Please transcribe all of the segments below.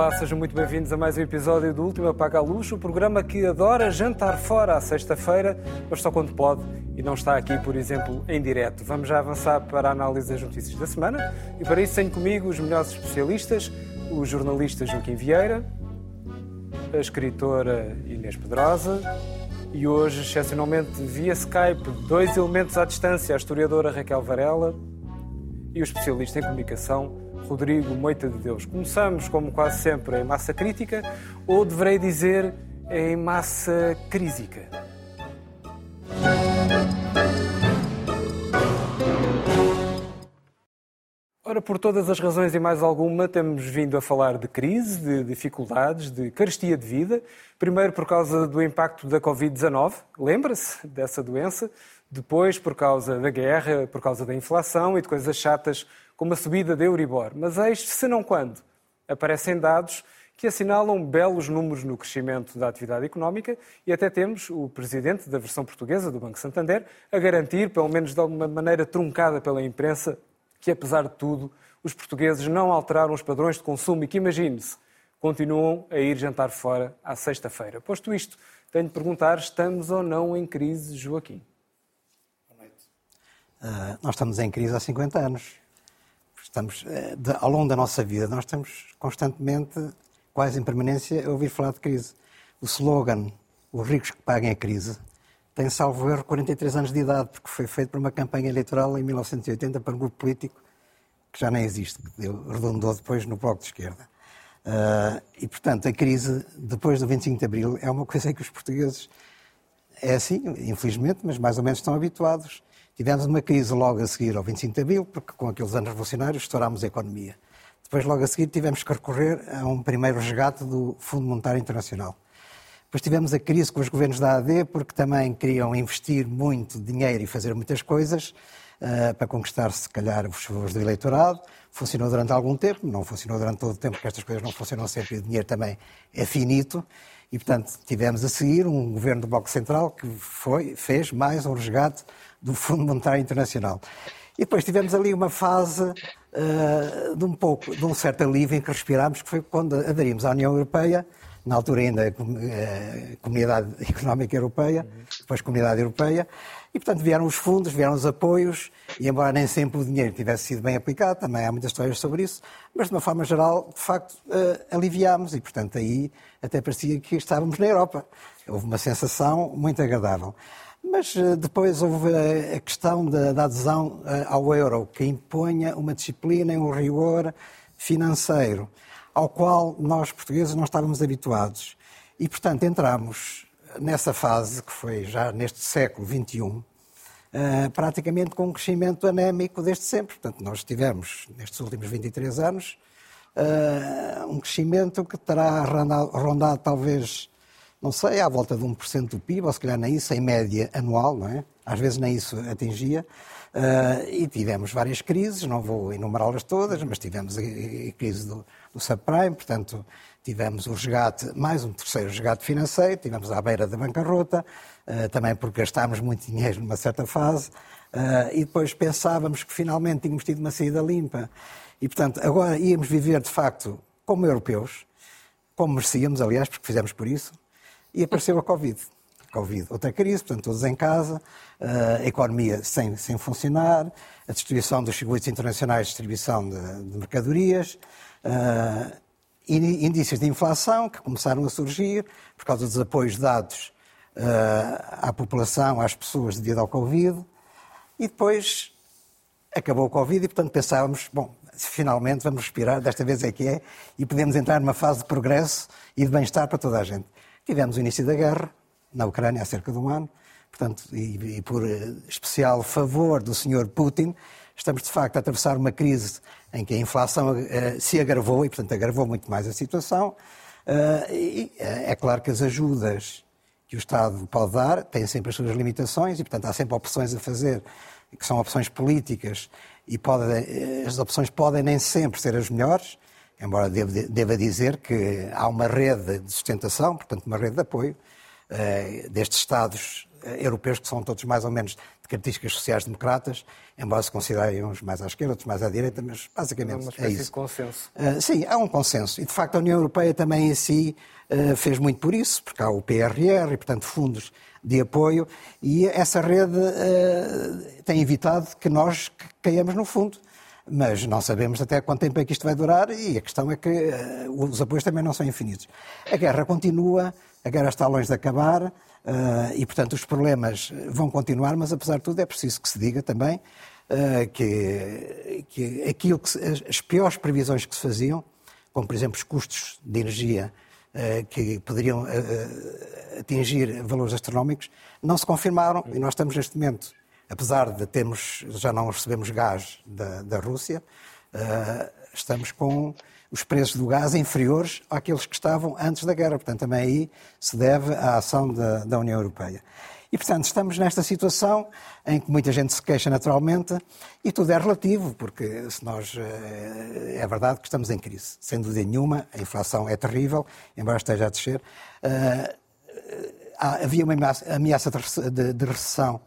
Olá, sejam muito bem-vindos a mais um episódio do Último Apaga a Luz, o programa que adora jantar fora à sexta-feira, mas só quando pode e não está aqui, por exemplo, em direto. Vamos já avançar para a análise das notícias da semana e para isso tenho comigo os melhores especialistas, o jornalista Joaquim Vieira, a escritora Inês Pedrosa e hoje, excepcionalmente via Skype, dois elementos à distância, a historiadora Raquel Varela e o especialista em comunicação Rodrigo Moita de Deus. Começamos, como quase sempre, em massa crítica, ou deverei dizer em massa crísica. Ora, por todas as razões e mais alguma, temos vindo a falar de crise, de dificuldades, de carestia de vida. Primeiro por causa do impacto da Covid-19, lembra-se dessa doença. Depois por causa da guerra, por causa da inflação e de coisas chatas como a subida da Euribor. Mas eis, se não quando, aparecem dados que assinalam belos números no crescimento da atividade económica e até temos o presidente da versão portuguesa do Banco Santander a garantir, pelo menos de alguma maneira truncada pela imprensa, que, apesar de tudo, os portugueses não alteraram os padrões de consumo e que, imagine-se, continuam a ir jantar fora à sexta-feira. Posto isto, tenho de perguntar: estamos ou não em crise, Joaquim? Boa noite. Uh, nós estamos em crise há 50 anos. Estamos, uh, de, ao longo da nossa vida, nós estamos constantemente, quase em permanência, a ouvir falar de crise. O slogan, os ricos que paguem a crise, tem, salvo erro, 43 anos de idade, porque foi feito por uma campanha eleitoral em 1980 para um grupo político que já nem existe, que redundou depois no Bloco de Esquerda. Uh, e, portanto, a crise, depois do 25 de Abril, é uma coisa que os portugueses, é assim, infelizmente, mas mais ou menos estão habituados. Tivemos uma crise logo a seguir ao 25 de Abril, porque com aqueles anos revolucionários estourámos a economia. Depois, logo a seguir, tivemos que recorrer a um primeiro resgate do Fundo Monetário Internacional. Depois tivemos a crise com os governos da AD, porque também queriam investir muito dinheiro e fazer muitas coisas uh, para conquistar, se calhar, os favores do eleitorado. Funcionou durante algum tempo, não funcionou durante todo o tempo, porque estas coisas não funcionam sempre e o dinheiro também é finito. E, portanto, tivemos a seguir um governo do Bloco Central que foi, fez mais um resgate do Fundo Monetário Internacional. E depois tivemos ali uma fase uh, de um pouco, de um certo alívio em que respirámos, que foi quando aderimos à União Europeia, na altura ainda a Comunidade Económica Europeia, depois Comunidade Europeia, e portanto vieram os fundos, vieram os apoios, e embora nem sempre o dinheiro tivesse sido bem aplicado, também há muitas histórias sobre isso, mas de uma forma geral, de facto, uh, aliviámos, e portanto aí até parecia que estávamos na Europa. Houve uma sensação muito agradável. Mas uh, depois houve a, questão da, adesão uh, ao euro, que impunha uma disciplina e um rigor financeiro ao qual nós portugueses não estávamos habituados. E, portanto, entramos nessa fase, que foi já neste século XXI, eh, praticamente com um crescimento anémico desde sempre. Portanto, nós tivemos, nestes últimos 23 anos, um crescimento que terá rondado, rondado, talvez, não sei, à volta de 1% do PIB, ou se calhar nem isso, em média anual, não é? Às vezes nem isso atingia. Uh, e tivemos várias crises, não vou enumerá-las todas, mas tivemos a, crise do, do subprime, portanto, tivemos o resgate, mais um terceiro resgate financeiro, tivemos à beira da bancarrota, uh, também porque gastámos muito dinheiro numa certa fase, uh, e depois pensávamos que finalmente tínhamos tido uma saída limpa. E, portanto, agora íamos viver, de facto, como europeus, como merecíamos, aliás, porque fizemos por isso, e apareceu a Covid. Covid, outra crise, portanto, todos em casa, a economia sem, sem funcionar, a destruição dos circuitos internacionais de distribuição de, mercadorias, uh, indícios de inflação que começaram a surgir por causa dos apoios dados uh, à população, às pessoas devido ao Covid, e depois acabou o Covid e, portanto, pensávamos, bom, finalmente vamos respirar, desta vez é que é, e podemos entrar numa fase de progresso e de bem-estar para toda a gente. Tivemos o início da guerra, na Ucrânia há cerca de um ano, portanto, e, e por eh, especial favor do Sr. Putin, estamos de facto a atravessar uma crise em que a inflação uh, se agravou e, portanto, agravou muito mais a situação. Uh, e é claro que as ajudas que o Estado pode dar têm sempre as suas limitações e, portanto, há sempre opções a fazer que são opções políticas e pode, as opções podem nem sempre ser as melhores, embora deva dizer que há uma rede de sustentação, portanto, uma rede de apoio, eh, destes Estados europeus que são todos mais ou menos de características sociais-democratas, embora se considerem uns mais à esquerda, outros mais à direita, mas basicamente é, é isso. De consenso. Uh, sim, há um consenso. E de facto a União Europeia também em si uh, fez muito por isso, porque há o PRR e, portanto, fundos de apoio, e essa rede uh, tem evitado que nós caiamos no fundo mas não sabemos até quanto tempo é que isto vai durar e a questão é que uh, os apoios também não são infinitos. A guerra continua, a guerra está longe de acabar uh, e, portanto, os problemas vão continuar, mas apesar de tudo é preciso que se diga também uh, que, que aquilo que se, as piores previsões que se faziam, como por exemplo os custos de energia que poderiam atingir valores astronómicos, não se confirmaram e nós estamos neste momento apesar de termos, já não recebemos gás da, da Rússia, uh, estamos com os preços do gás inferiores àqueles que estavam antes da guerra. Portanto, também aí se deve à ação da, da União Europeia. E, portanto, estamos nesta situação em que muita gente se queixa naturalmente e tudo é relativo, porque se nós. Eh, é verdade que estamos em crise, sem dúvida nenhuma, a inflação é terrível, embora esteja a descer. Uh, havia uma ameaça de, de recessão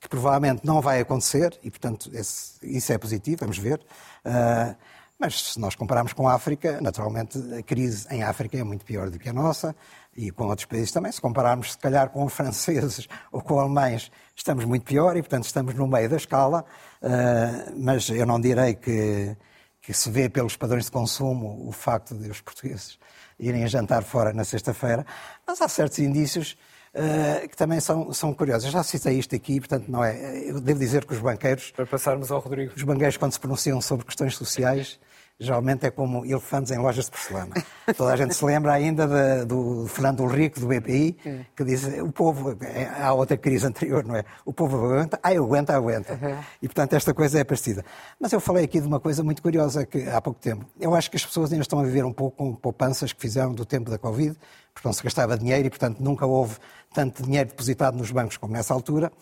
que provavelmente não vai acontecer, e portanto esse, isso é positivo, vamos ver. Uh, mas se nós compararmos com a África, naturalmente a crise em África é muito pior do que a nossa e com outros países também. Se compararmos, se calhar, com franceses ou com alemães, estamos muito pior e, portanto, estamos no meio da escala. Uh, mas eu não direi que, que se vê pelos padrões de consumo o facto de os portugueses irem jantar fora na sexta-feira, mas há certos indícios uh, que também são, são curiosas. Eu já citei isto aqui, portanto, não é. Eu devo dizer que os banqueiros. Para passarmos ao Rodrigo. Os banqueiros, quando se pronunciam sobre questões sociais, geralmente é como elefantes em lojas de porcelana. Toda a gente se lembra ainda de, do Fernando Ulrico, do BPI, que diz o povo, é, há outra crise anterior, não é? O povo aguenta, ah, aguenta, aguenta. Uhum. E, portanto, esta coisa é parecida. Mas eu falei aqui de uma coisa muito curiosa que, há pouco tempo. Eu acho que as pessoas ainda estão a viver um pouco com poupanças que fizeram do tempo da Covid, porque não se gastava dinheiro e, portanto, nunca houve tanto dinheiro depositado nos bancos como nessa altura.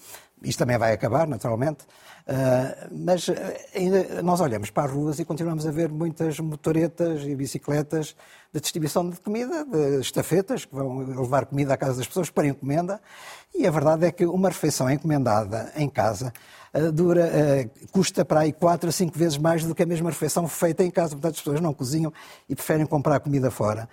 Isto também vai acabar, naturalmente. Uh, mas eh, ainda nós olhamos para as ruas e continuamos a ver muitas motoretas e bicicletas de distribuição de comida, de estafetas, que vão levar comida à casa das pessoas para encomenda. E a verdade é que uma refeição encomendada em casa uh, dura, custa para aí 4 a 5 vezes mais do que a mesma refeição feita em casa. Portanto, as pessoas não cozinham e preferem comprar comida fora.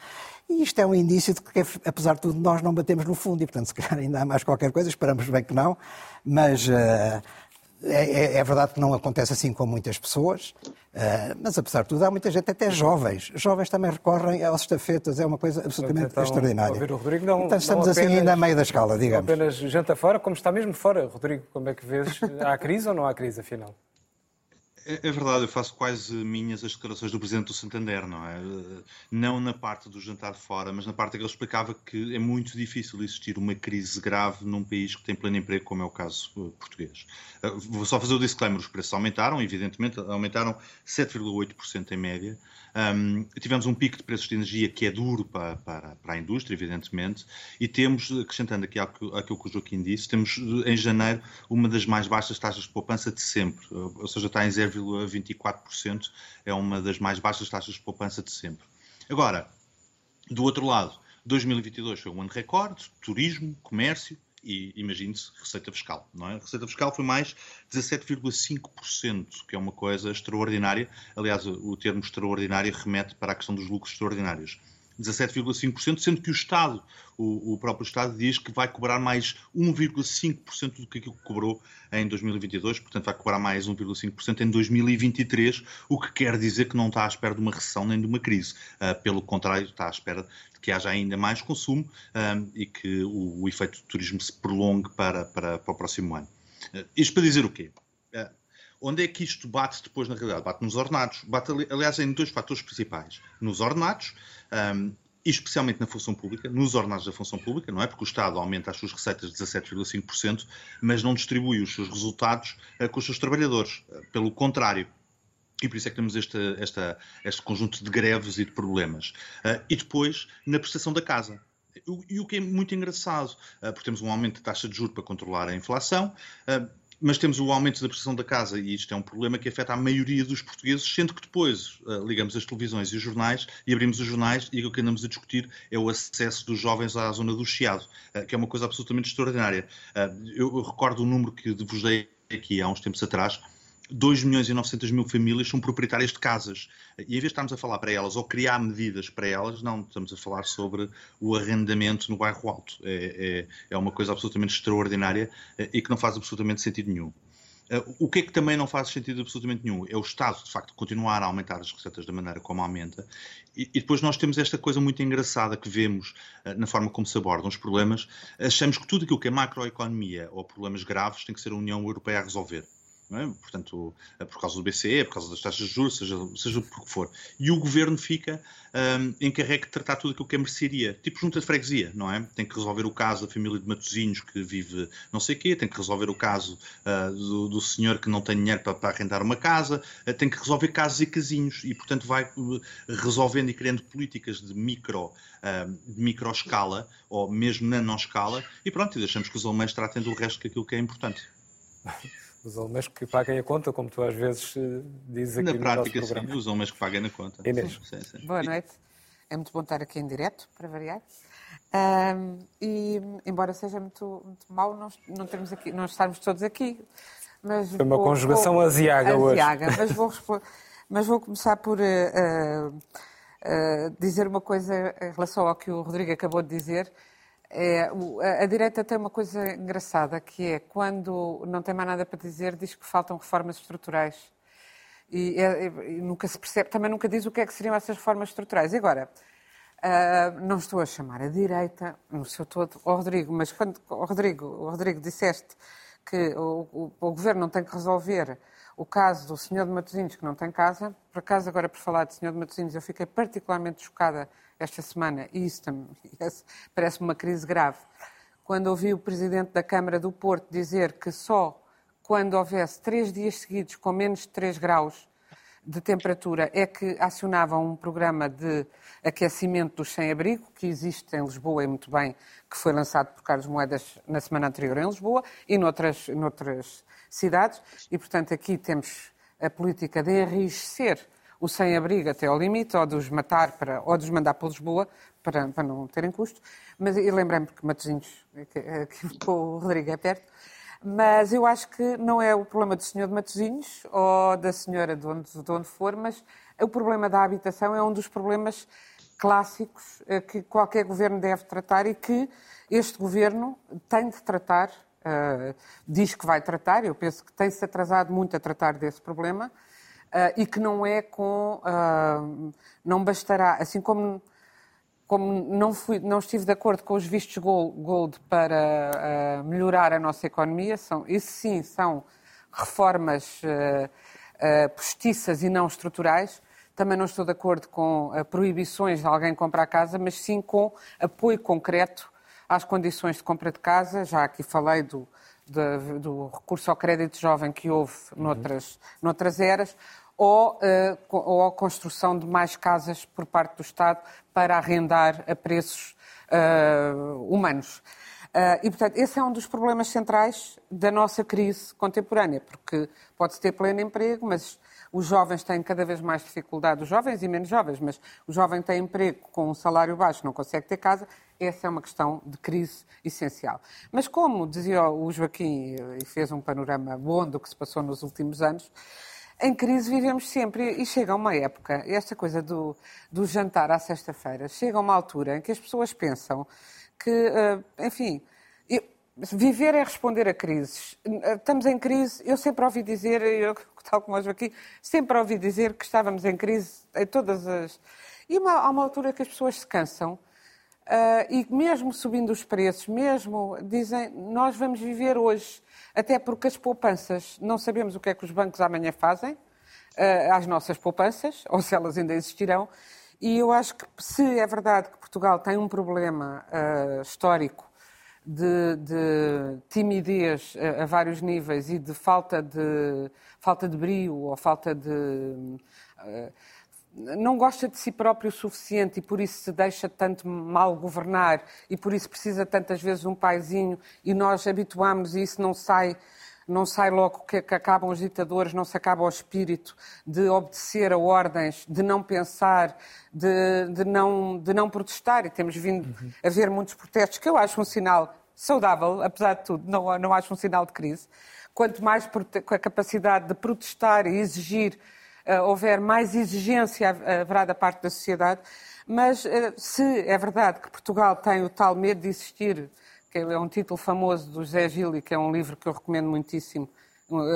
E isto é um indício de que, apesar de tudo, nós não batemos no fundo e, portanto, se calhar ainda há mais qualquer coisa, esperamos bem que não, mas uh, é, é, verdade que não acontece assim com muitas pessoas, uh, mas apesar de tudo, há muita gente, até jovens. Jovens também recorrem aos estafetas, é uma coisa absolutamente então, extraordinária. Ouvir o Rodrigo, não, então estamos não assim apenas, ainda a meio da escala, digamos. Não apenas janta fora, como está mesmo fora. Rodrigo, como é que vês? Há crise ou não há crise, afinal? É, é, verdade, eu faço quase minhas as declarações do Presidente do Santander, não é? Não na parte do jantar fora, mas na parte que ele explicava que é muito difícil existir uma crise grave num país que tem pleno emprego, como é o caso uh, português. Uh, vou só fazer o disclaimer: os preços aumentaram, evidentemente, aumentaram 7,8% em média. Um, tivemos um pico de preços de energia que é duro para, para, para, a indústria, evidentemente, e temos, acrescentando aqui aquilo, aquilo que o Joaquim disse, temos em janeiro uma das mais baixas taxas de poupança de sempre, ou seja, está em 0,24%, é uma das mais baixas taxas de poupança de sempre. Agora, do outro lado, 2022 foi um ano recorde, turismo, comércio, e imagine-se receita fiscal, não é? A receita fiscal foi mais 17,5%, que é uma coisa extraordinária. Aliás, o termo extraordinário remete para a questão dos lucros extraordinários. 17,5%, sendo que o Estado, o, o, próprio Estado, diz que vai cobrar mais 1,5% do que aquilo que cobrou em 2022, portanto vai cobrar mais 1,5% em 2023, o que quer dizer que não está à espera de uma recessão nem de uma crise. Uh, pelo contrário, está à espera de que haja ainda mais consumo uh, e que o, o, efeito do turismo se prolongue para, para, para o próximo ano. Uh, isto para dizer o quê? Onde é que isto bate depois na realidade? Bate nos ordenados. Bate, aliás, em dois fatores principais. Nos ordenados, um, especialmente na função pública, nos ordenados da função pública, não é? Porque o Estado aumenta as suas receitas de 17,5%, mas não distribui os seus resultados uh, com os seus trabalhadores. Uh, pelo contrário. E por isso é que temos este, este conjunto de greves e de problemas. Uh, e depois, na prestação da casa. E o que é muito engraçado, porque temos um aumento de taxa de juros para controlar a inflação, mas temos o aumento da prestação da casa e isto é um problema que afeta a maioria dos portugueses, sendo que depois uh, ligamos as televisões e os jornais e abrimos os jornais e o que andamos a discutir é o acesso dos jovens à zona do Chiado, uh, que é uma coisa absolutamente extraordinária. Uh, eu, eu, recordo o número que vos dei aqui há uns tempos atrás, 2 milhões e 900 mil famílias são proprietárias de casas. E em vez de estarmos a falar para elas ou criar medidas para elas, não, estamos a falar sobre o arrendamento no bairro alto. É, é, é uma coisa absolutamente extraordinária eh, e que não faz absolutamente sentido nenhum. Eh, o que é que também não faz sentido absolutamente nenhum? É o Estado, de facto, continuar a aumentar as receitas da maneira como aumenta. E, e depois nós temos esta coisa muito engraçada que vemos uh, na forma como se abordam os problemas. Achamos que tudo aquilo que é macroeconomia ou problemas graves tem que ser a União Europeia a resolver é? portanto, é por causa do BCE, por causa das taxas de juros, seja, seja por que for. E o governo fica um, encarregue de tratar tudo aquilo que é mercearia, tipo junta de freguesia, não é? Tem que resolver o caso da família de Matosinhos que vive não sei o quê, tem que resolver o caso uh, do, do, senhor que não tem dinheiro para, para arrendar uma casa, uh, tem que resolver casos e casinhos e, portanto, vai uh, resolvendo e criando políticas de micro, de micro escala ou mesmo nano-escala e pronto, e deixamos que os alemães tratem do resto que aquilo que é importante. Os alemães que paguem a conta, como tu às vezes eh, dizes aqui na no prática, nosso programa. sim, os alemães que paguem na conta. Inês. Sim, sim. Boa noite. É muito bom estar aqui em direto, para variar. Um, e, embora seja muito, muito mau não, não, termos aqui, não estarmos todos aqui. Mas Foi uma vou, conjugação vou, aziaga hoje. Aziaga, mas vou, mas vou começar por uh, uh, dizer uma coisa em relação ao que o Rodrigo acabou de dizer é, a, direita tem uma coisa engraçada, que é quando não tem mais nada para dizer, diz que faltam reformas estruturais. E, é, e nunca se percebe, também nunca diz o que é que seriam essas reformas estruturais. E agora, uh, não estou a chamar a direita, no seu todo, Rodrigo, mas quando, Rodrigo, Rodrigo disseste que o, o, o governo não tem que resolver o caso do senhor de Matosinhos que não tem casa. Por acaso, agora por falar de senhor de Matosinhos, eu fiquei particularmente chocada esta semana, e isso parece-me uma crise grave, quando ouvi o Presidente da Câmara do Porto dizer que só quando houvesse três dias seguidos com menos de 3 graus de temperatura é que acionavam um programa de aquecimento dos sem-abrigo, que existe em Lisboa e muito bem, que foi lançado por Carlos Moedas na semana anterior em Lisboa e noutras, noutras cidades. E, portanto, aqui temos a política de enriquecer o sem-abrigo até ao limite, ou de os matar, para, ou de os mandar para Lisboa, para, para não terem custo. Mas eu lembrei-me que Matosinhos, que, que o Rodrigo é perto, mas eu acho que não é o problema do senhor de Matosinhos ou da senhora de onde, de onde for, mas o problema da habitação é um dos problemas clássicos eh, que qualquer governo deve tratar e que este governo tem de tratar, uh, diz que vai tratar, eu penso que tem-se atrasado muito a tratar desse problema, e que não é com. Uh, não bastará, assim como, como não, fui, não estive de acordo com os vistos gold para uh, melhorar a nossa economia, são, isso sim são reformas postiças e não estruturais. Também não estou de acordo com proibições de alguém comprar casa, mas sim com apoio concreto às condições de compra de casa. Já aqui falei do, de, do recurso ao crédito jovem que houve noutras, noutras eras, ou, uh, ou a construção de mais casas por parte do Estado para arrendar a preços uh, humanos. Uh, e, portanto, esse é um dos problemas centrais da nossa crise contemporânea, porque pode-se ter pleno emprego, mas os jovens têm cada vez mais dificuldade, os jovens e menos jovens, mas o jovem tem emprego com um salário baixo, não consegue ter casa, essa é uma questão de crise essencial. Mas como dizia o Joaquim, e fez um panorama bom do que se passou nos últimos anos, em crise vivemos sempre e chega uma época, esta coisa do, do jantar à sexta-feira, chega uma altura em que as pessoas pensam que, uh, enfim, viver é responder a crises. Estamos em crise, eu sempre ouvi dizer, eu, tal como hoje aqui, sempre ouvi dizer que estávamos em crise em todas as. E uma, há uma altura que as pessoas se cansam. Uh, e mesmo subindo os preços, mesmo dizem, nós vamos viver hoje até porque as poupanças, não sabemos o que é que os bancos amanhã fazem uh, às nossas poupanças, ou se elas ainda existirão. E eu acho que se é verdade que Portugal tem um problema uh, histórico de, de timidez a, a, vários níveis e de falta de, falta de brio ou falta de. Não gosta de si próprio o suficiente e por isso se deixa tanto mal governar e por isso precisa tantas vezes um paizinho e nós habituamos e isso não sai, não sai logo que, que acabam os ditadores, não se acaba o espírito de obedecer a ordens, de não pensar, de, de, não, de não protestar. E temos vindo uhum. a ver muitos protestos, que eu acho um sinal saudável, apesar de tudo, não, não acho um sinal de crise. Quanto mais com a capacidade de protestar e exigir, houver mais exigência haverá da parte da sociedade. Mas uh, se é verdade que Portugal tem o tal medo de existir que é um título famoso do José Gili, que é um livro que eu recomendo muitíssimo,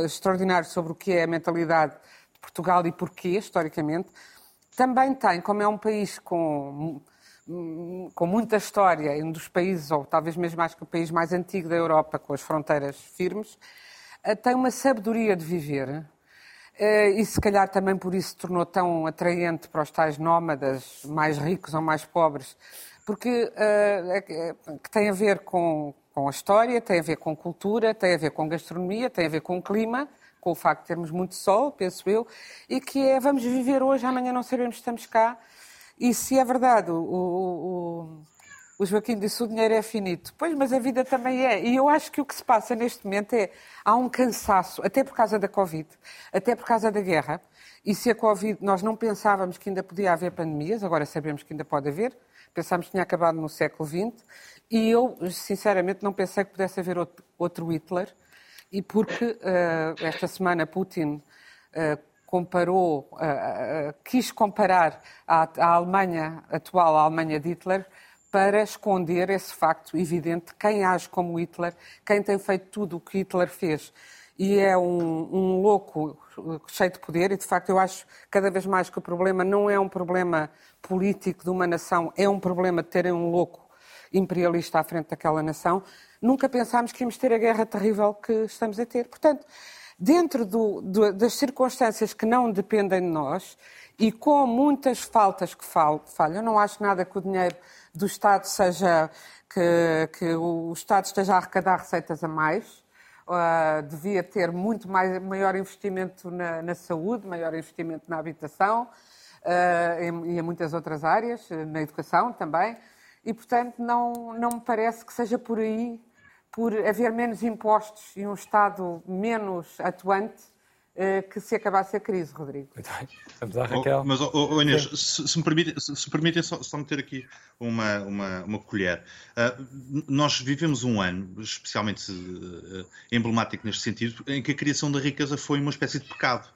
extraordinário sobre o que é a mentalidade de Portugal e porquê, historicamente. Também tem, como é um país com, com muita história, um dos países, ou talvez mesmo mais que o país mais antigo da Europa, com as fronteiras firmes, eh, tem uma sabedoria de viver, eh, e se calhar também por isso se tornou tão atraente para os tais nómadas, mais ricos ou mais pobres, porque uh, que tem a ver com, com a história, tem a ver com cultura, tem a ver com gastronomia, tem a ver com clima, com o facto de termos muito sol, penso eu, e que é vamos viver hoje, amanhã não sabemos se estamos cá. E se é verdade, o, o, o Joaquim disse o dinheiro é finito. Pois, mas a vida também é. E eu acho que o que se passa neste momento é há um cansaço, até por causa da Covid, até por causa da guerra. E se a Covid, nós não pensávamos que ainda podia haver pandemias, agora sabemos que ainda pode haver, pensámos que tinha acabado no século XX, e eu, sinceramente, não pensei que pudesse haver outro, Hitler, e porque uh, esta semana Putin uh, comparou, uh, quis comparar a, a, Alemanha atual à Alemanha de Hitler para esconder esse facto evidente, quem age como Hitler, quem tem feito tudo o que Hitler fez e é um, um, louco cheio de poder, e de facto eu acho cada vez mais que o problema não é um problema político de uma nação, é um problema de terem um louco imperialista à frente daquela nação. Nunca pensámos que íamos ter a guerra terrível que estamos a ter. Portanto, dentro do, do, das circunstâncias que não dependem de nós e com muitas faltas que falham, não acho nada que o dinheiro do Estado seja que, que o Estado esteja a arrecadar receitas a mais Uh, devia ter muito mais, maior investimento na, na saúde, maior investimento na habitação uh, em, e em muitas outras áreas, na educação também. E, portanto, não, não me parece que seja por aí, por haver menos impostos e um Estado menos atuante, eh, que se acabasse a crise, Rodrigo. Muito bem. Vamos à Raquel. Oh, mas, oh, oh Inês, se, se, me permitem, se, se permitem só, só, meter aqui uma, uma, uma colher. Uh, nós vivemos um ano, especialmente uh, emblemático neste sentido, em que a criação da riqueza foi uma espécie de pecado.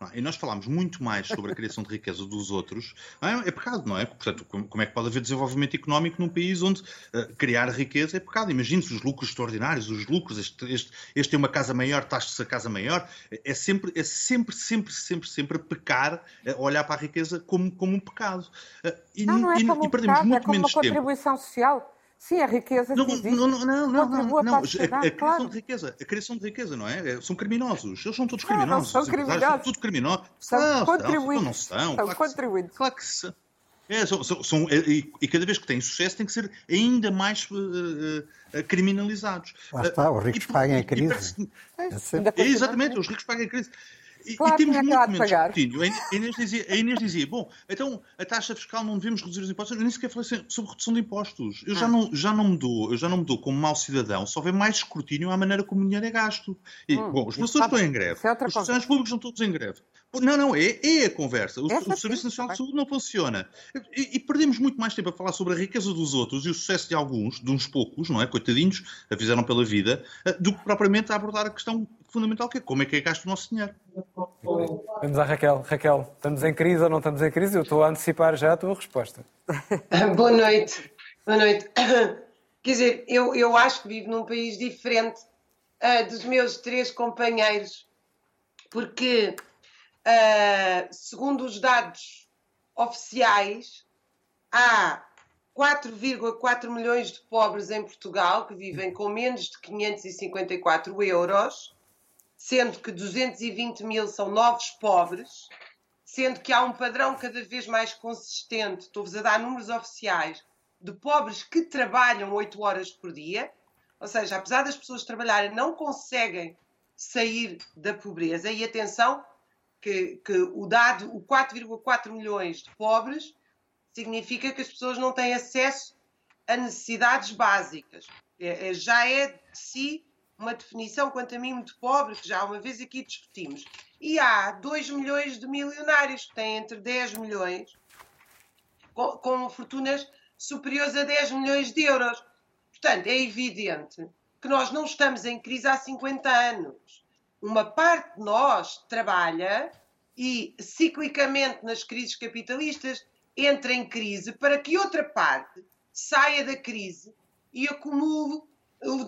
É? E nós falámos muito mais sobre a criação de riqueza dos outros. É? é pecado, não é? Portanto, como é que pode haver desenvolvimento económico num país onde uh, criar riqueza é pecado? Imagine-se os lucros extraordinários, os lucros, este, este, este tem uma casa maior, taxa-se a casa maior. É sempre, é sempre, sempre, sempre, sempre pecar, uh, olhar para a riqueza como, como um pecado. Uh, e, não, não é e, como e perdemos pecado, é como uma contribuição tempo. social. Sim, a riqueza não, existe. Não, não, não, não, não, não. A, a, criação claro. de riqueza, a criação de riqueza, não é? é são criminosos. Eles são todos criminosos. Não, são criminosos. São todos criminosos. São ah, contribuintes. Não, são. São contribuintes. Claro que são. É, são, são, são e, e, cada vez que têm sucesso têm que ser ainda mais uh, uh, criminalizados. Lá está, os ricos e, pagam a crise. É, exatamente, os ricos pagam a crise. Claro, e, temos muito menos escrutínio. A Inês, dizia, a Inês dizia, bom, então a taxa fiscal não devemos reduzir os impostos. Eu nem sequer falei sobre redução de impostos. Eu ah. já, não, já, não me dou, eu já não me dou como mau cidadão se houver mais escrutínio à maneira como o dinheiro é gasto. E, hum, bom, as pessoas estão em greve. É os funcionários públicos estão todos em greve. Não, não, é, é a conversa. O, o Serviço Nacional de Saúde não funciona. E, e, perdemos muito mais tempo a falar sobre a riqueza dos outros e o sucesso de alguns, de uns poucos, não é? Coitadinhos, a fizeram pela vida, eh, do que propriamente a abordar a questão fundamental que é como é que é gasto o nosso dinheiro. Vamos à Raquel. Raquel, estamos em crise ou não estamos em crise? Eu estou a antecipar já a tua resposta. Boa noite. Boa noite. Quer dizer, eu, eu acho que vivo num país diferente uh, dos meus três companheiros, porque Uh, segundo os dados oficiais, há 4,4 milhões de pobres em Portugal que vivem com menos de 554 euros, sendo que 220 mil são novos pobres, sendo que há um padrão cada vez mais consistente, estou-vos a dar números oficiais, de pobres que trabalham 8 horas por dia, ou seja, apesar das pessoas trabalharem, não conseguem sair da pobreza. E atenção, que, que o dado, o 4,4 milhões de pobres, significa que as pessoas não têm acesso a necessidades básicas. É, é, já é de si uma definição, quanto a mim, muito pobre, que já uma vez aqui discutimos. E há 2 milhões de milionários que têm entre 10 milhões, com, com fortunas superiores a 10 milhões de euros. Portanto, é evidente que nós não estamos em crise há 50 anos. Uma parte de nós trabalha e, ciclicamente, nas crises capitalistas, entra em crise para que outra parte saia da crise e acumule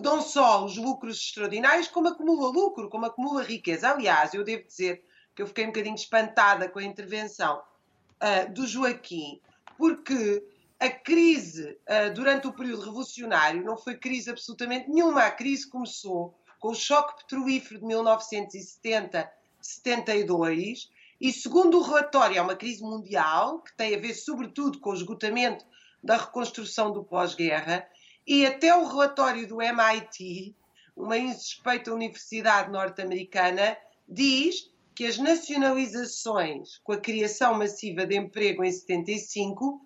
não só os lucros extraordinários, como acumula lucro, como acumula riqueza. Aliás, eu devo dizer que eu fiquei um bocadinho espantada com a intervenção uh, do Joaquim, porque a crise uh, durante o período revolucionário não foi crise absolutamente nenhuma. A crise começou com o choque petrolífero de 1970-72 e, segundo o relatório, é uma crise mundial que tem a ver, sobretudo, com o esgotamento da reconstrução do pós-guerra e até o relatório do MIT, uma insuspeita universidade norte-americana, diz que as nacionalizações com a criação massiva de emprego em 75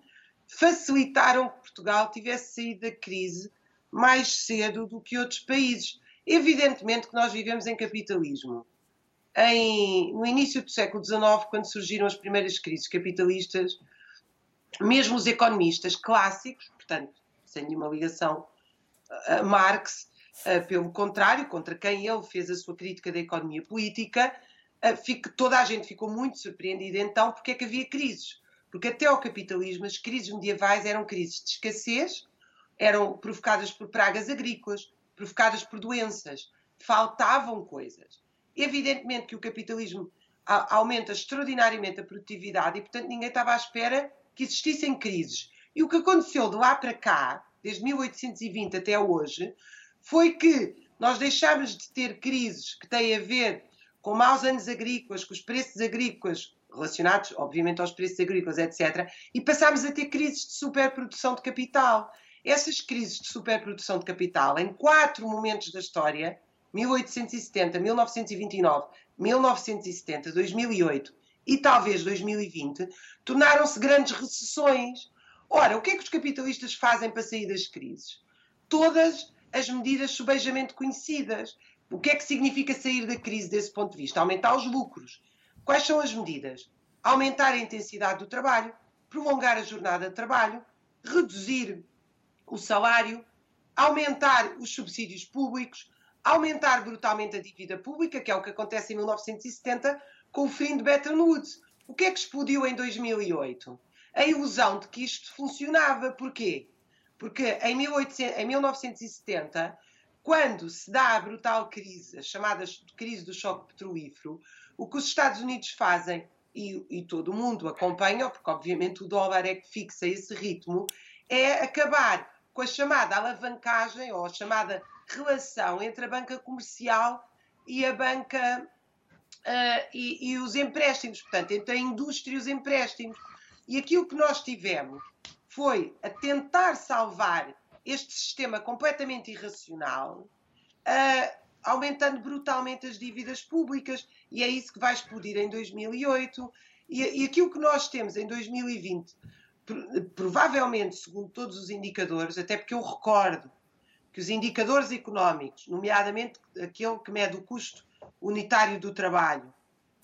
facilitaram que Portugal tivesse saído da crise mais cedo do que outros países. Evidentemente que nós vivemos em capitalismo. Em, no início do século XIX, quando surgiram as primeiras crises capitalistas, mesmo os economistas clássicos, portanto, sem nenhuma ligação a Marx, pelo contrário, contra quem ele fez a sua crítica da economia política, toda a gente ficou muito surpreendida então porque é que havia crises. Porque até ao capitalismo as crises medievais eram crises de escassez, eram provocadas por pragas agrícolas, provocadas por doenças, faltavam coisas. Evidentemente que o capitalismo aumenta extraordinariamente a produtividade e, portanto, ninguém estava à espera que existissem crises. E o que aconteceu de lá para cá, desde 1820 até hoje, foi que nós deixámos de ter crises que têm a ver com maus anos agrícolas, com os preços agrícolas relacionados, obviamente, aos preços agrícolas, etc., e passámos a ter crises de superprodução de capital. Essas crises de superprodução de capital, em quatro momentos da história, 1870, 1929, 1970, 2008 e talvez 2020, tornaram-se grandes recessões. Ora, o que é que os capitalistas fazem para sair das crises? Todas as medidas subejamente conhecidas. O que é que significa sair da crise desse ponto de vista? Aumentar os lucros. Quais são as medidas? Aumentar a intensidade do trabalho, prolongar a jornada de trabalho, reduzir o salário, aumentar os subsídios públicos, aumentar brutalmente a dívida pública, que é o que acontece em 1970 com o fim de Bretton Woods. O que é que explodiu em 2008? A ilusão de que isto funcionava. Porquê? Porque em, 1800, em 1970, quando se dá a brutal crise, a chamada crise do choque petrolífero, o que os Estados Unidos fazem, e, e todo o mundo acompanha, porque obviamente o dólar é que fixa esse ritmo, é acabar com a chamada alavancagem ou a chamada relação entre a banca comercial e a banca uh, e, e, os empréstimos, portanto, entre a indústria e os empréstimos. E aquilo que nós tivemos foi a tentar salvar este sistema completamente irracional, uh, aumentando brutalmente as dívidas públicas, e é isso que vai explodir em 2008. E, e aquilo que nós temos em 2020, provavelmente, segundo todos os indicadores, até porque eu recordo que os indicadores económicos, nomeadamente aquele que mede o custo unitário do trabalho,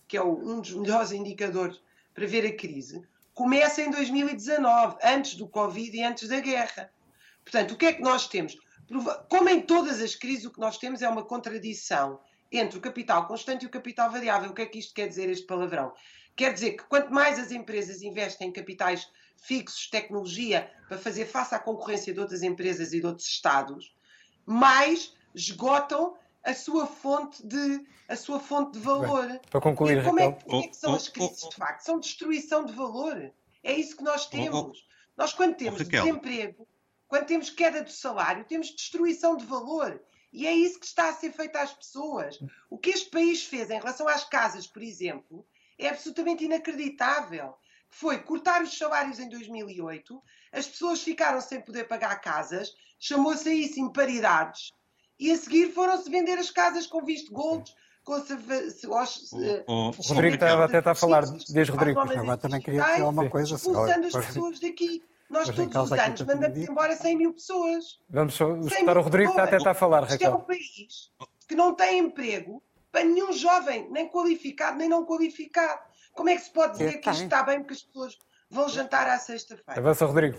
que é um dos melhores indicadores para ver a crise, começa em 2019, antes do Covid e antes da guerra. Portanto, o que é que nós temos? Como em todas as crises, o que nós temos é uma contradição entre o capital constante e o capital variável. O que é que isto quer dizer, este palavrão? Quer dizer que quanto mais as empresas investem em capitais fixos, tecnologia, para fazer face à concorrência de outras empresas e de outros Estados, mais esgotam a sua fonte de, a sua fonte de valor. Bem, para concluir, e como é, que, é que são as crises de facto? São destruição de valor. É isso que nós temos. Nós, quando temos desemprego, quando temos queda do salário, temos destruição de valor. E é isso que está a ser feito às pessoas. O que este país fez em relação às casas, por exemplo, é absolutamente inacreditável. Foi cortar os salários em 2008, as pessoas ficaram sem poder pagar casas, chamou-se a isso imparidades, e a seguir foram-se vender as casas com visto gold, conserva... O, Rodrigo estava até a falar, desde Rodrigo. Também queria dizer alguma coisa. Expulsando as pessoas daqui. Nós todos os anos mandamos embora 100 mil pessoas. Vamos escutar o Rodrigo, está até a falar, Raquel. Isto é um país, que não tem emprego para nenhum jovem, nem qualificado, nem não qualificado. Como é que se pode dizer que isto está bem porque as pessoas vão jantar à sexta-feira? Avança, Rodrigo.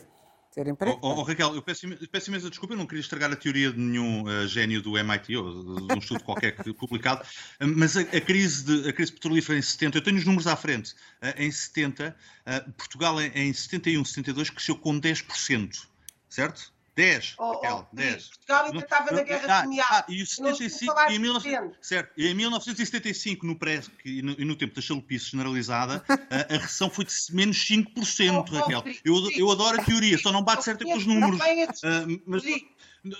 Ter emprego. Oh, oh, Raquel, eu peço, peço imensa desculpa, eu não queria estragagar a teoria de nenhum uh, gênio do MIT ou de um estudo qualquer que, publicado, uh, mas a, a, crise de, a crise petrolífera em 70, eu tenho os números à frente, uh, em 70, Portugal em, em 71, 72 cresceu com 10%, certo? 10, oh, Raquel, oh, 10. Portugal ainda estava na Guerra Colonial. Ah, e, o 75, e, em 19, certo, e em 1975, no, pré, e, no, e no tempo da chalupice generalizada, a, a recessão foi de menos 5%, oh, Raquel. Eu, eu adoro a teoria, só não bate certo com os números. Uh, mas,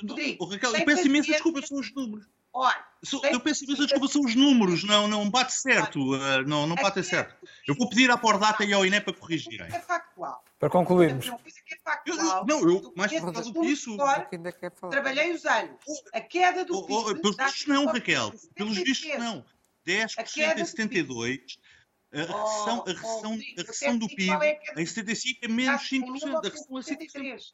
Rodrigo, Raquel, eu peço imensa desculpa, são os números. Olha, eu peço imensa desculpa, são os números, não, não bate certo, uh, não, não bate certo. Eu vou pedir à Pordata e ao INE para corrigirem. É factual. Para concluirmos. Eu, não, eu, mais por causa disso. Trabalhei os anos. A queda do PIB. Oh, oh, pelos vistos não, Raquel. Pelos vistos não. 10% em 72. A recessão, a recessão, a recessão do PIB em 75 é menos 5%. A recessão é 5%.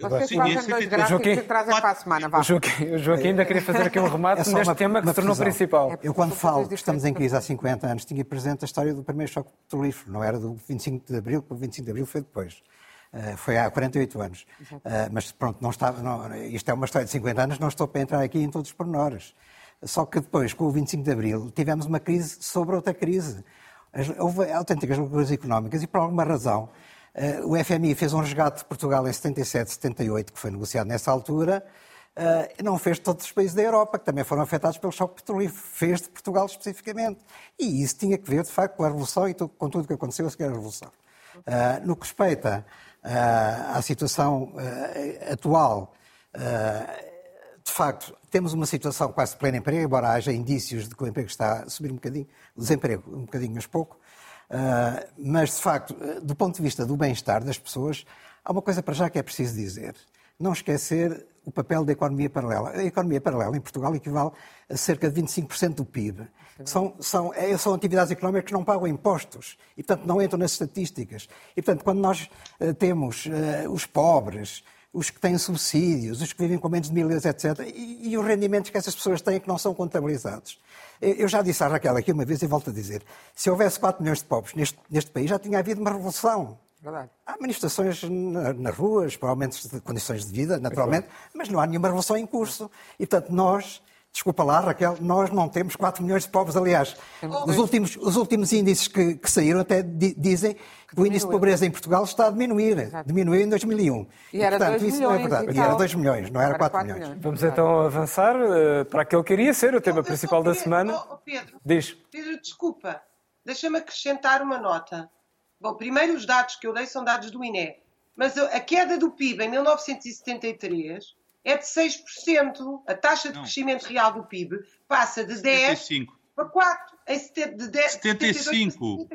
Vocês fazem dois gráficos Joaquim, e trazem para a semana. Vá. O Joaquim, o Joaquim ainda queria fazer aqui um remate é neste uma, tema que se tornou principal. Eu, quando falo que estamos em crise há 50 anos, tinha presente a história do primeiro choque petrolífero. Não era do 25 de Abril, porque o 25 de Abril foi depois. Uh, foi há 48 anos. Uh, mas pronto, não estava, não, isto é uma história de 50 anos, não estou para entrar aqui em todos os pormenores. Só que depois, com o 25 de Abril, tivemos uma crise sobre outra crise. Houve autênticas loucuras económicas e, por alguma razão, o FMI fez um resgate de Portugal em 77, 78, que foi negociado nessa altura, uh, não fez de todos os países da Europa, que também foram afetados pelo choque petrolífero, fez de Portugal especificamente. E isso tinha que ver, de facto, com a Revolução e com tudo o que aconteceu a seguir à Revolução. Uh, no que respeita à situação atual, de facto, temos uma situação quase de pleno emprego, embora haja indícios de que o emprego está a subir um bocadinho, o desemprego um bocadinho, mas pouco. Uh, mas, de facto, do ponto de vista do bem-estar das pessoas, há uma coisa para já que é preciso dizer. Não esquecer o papel da economia paralela. A economia paralela em Portugal equivale a cerca de 25% do PIB. São, são, é, são atividades económicas que não pagam impostos e, portanto, não entram nas estatísticas. E, portanto, quando nós uh, temos uh, os pobres, os que têm subsídios, os que vivem com menos de mil euros, etc. E, e, os rendimentos que essas pessoas têm que não são contabilizados. Eu já disse à Raquel aqui uma vez e volto a dizer: se houvesse 4 milhões de pobres neste, neste país, já tinha havido uma revolução. Verdade. Há manifestações na, nas ruas, por aumentos de condições de vida, naturalmente, mas não há nenhuma revolução em curso. E, portanto, nós Desculpa lá, Raquel, nós não temos 4 milhões de pobres. Aliás, os últimos, os últimos índices que, que saíram até di, dizem que o índice de pobreza em Portugal está a diminuir. Exato. Diminuiu em 2001. E, e era portanto, isso não é verdade. E, era 2 milhões, não era 4, 4 milhões. milhões. Vamos então avançar uh, para aquele que iria ser o tema principal da semana. Oh, Pedro, Diz. Pedro, desculpa, deixa-me acrescentar uma nota. Bom, primeiro os dados que eu dei são dados do INE. Mas a queda do PIB em 1973 é de 6%. A taxa de não. crescimento real do PIB passa de 10 75. para 4. Em de 10, 75.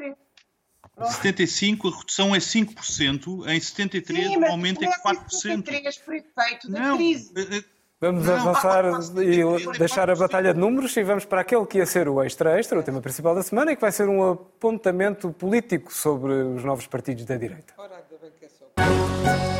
75, a redução é 5%, em 73 Sim, o aumento é 4%. 73 por efeito da não, crise. Eh, eh, vamos não, avançar e deixar a batalha de números e vamos para aquele que ia ser o extra-extra, o tema principal da semana, e que vai ser um apontamento político sobre os novos partidos da direita. Ora, bem que é só.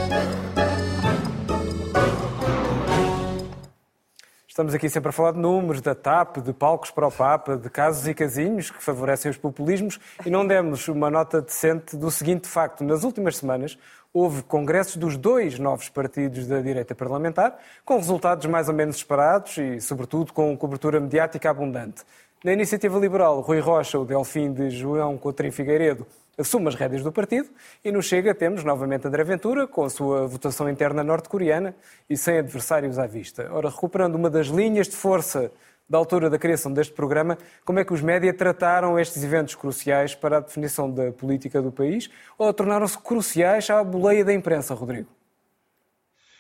Estamos aqui sempre a falar de números, da TAP, de palcos para o Papa, de casos e casinhos que favorecem os populismos e não demos uma nota decente do seguinte facto. Nas últimas semanas houve congressos dos dois novos partidos da direita parlamentar, com resultados mais ou menos esperados e, sobretudo, com cobertura mediática abundante. Na Iniciativa Liberal, Rui Rocha, o Delfim de João Coutrinho Figueiredo, assume as rédeas do partido e no Chega temos novamente André Ventura com a sua votação interna norte-coreana e sem adversários à vista. Ora, recuperando uma das linhas de força da altura da criação deste programa, como é que os média trataram estes eventos cruciais para a definição da política do país ou tornaram-se cruciais à boleia da imprensa, Rodrigo?